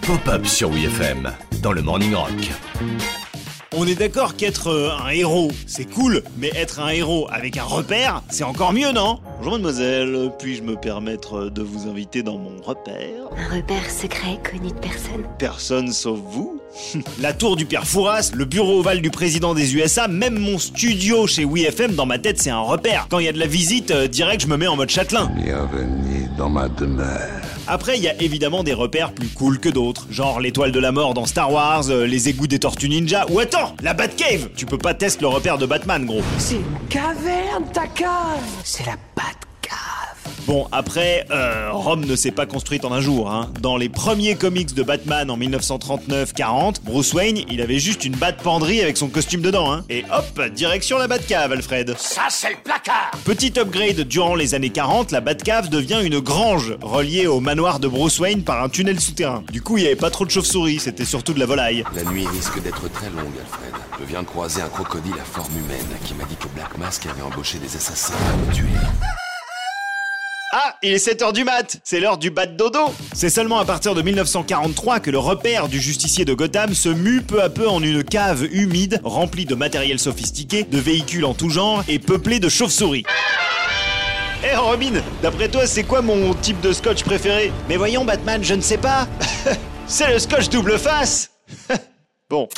Pop-up sur WFM dans le Morning Rock. On est d'accord qu'être euh, un héros, c'est cool, mais être un héros avec un repère, c'est encore mieux, non? Bonjour mademoiselle, puis-je me permettre de vous inviter dans mon repère? Un repère secret connu de personne. Personne sauf vous La tour du Père Fouras, le bureau ovale du président des USA, même mon studio chez WeFM, dans ma tête, c'est un repère. Quand il y a de la visite, euh, direct, je me mets en mode châtelain. Bienvenue dans ma demeure. Après, il y a évidemment des repères plus cool que d'autres, genre l'étoile de la mort dans Star Wars, euh, les égouts des Tortues Ninja, ou attends, la Batcave Tu peux pas tester le repère de Batman, gros. C'est une caverne, ta cave C'est la Batcave. Bon, après, euh, Rome ne s'est pas construite en un jour. Hein. Dans les premiers comics de Batman en 1939-40, Bruce Wayne, il avait juste une batte penderie avec son costume dedans. Hein. Et hop, direction la Batcave, Alfred. Ça, c'est le placard Petit upgrade durant les années 40, la Batcave devient une grange reliée au manoir de Bruce Wayne par un tunnel souterrain. Du coup, il y avait pas trop de chauves-souris, c'était surtout de la volaille. La nuit risque d'être très longue, Alfred. Je viens de croiser un crocodile à forme humaine qui m'a dit que Black Mask avait embauché des assassins pour me tuer. Ah, il est 7h du mat, c'est l'heure du bat dodo. C'est seulement à partir de 1943 que le repère du justicier de Gotham se mue peu à peu en une cave humide remplie de matériel sophistiqué, de véhicules en tout genre et peuplée de chauves-souris. Eh Robin, d'après toi, c'est quoi mon type de scotch préféré? Mais voyons Batman, je ne sais pas. c'est le scotch double face. bon,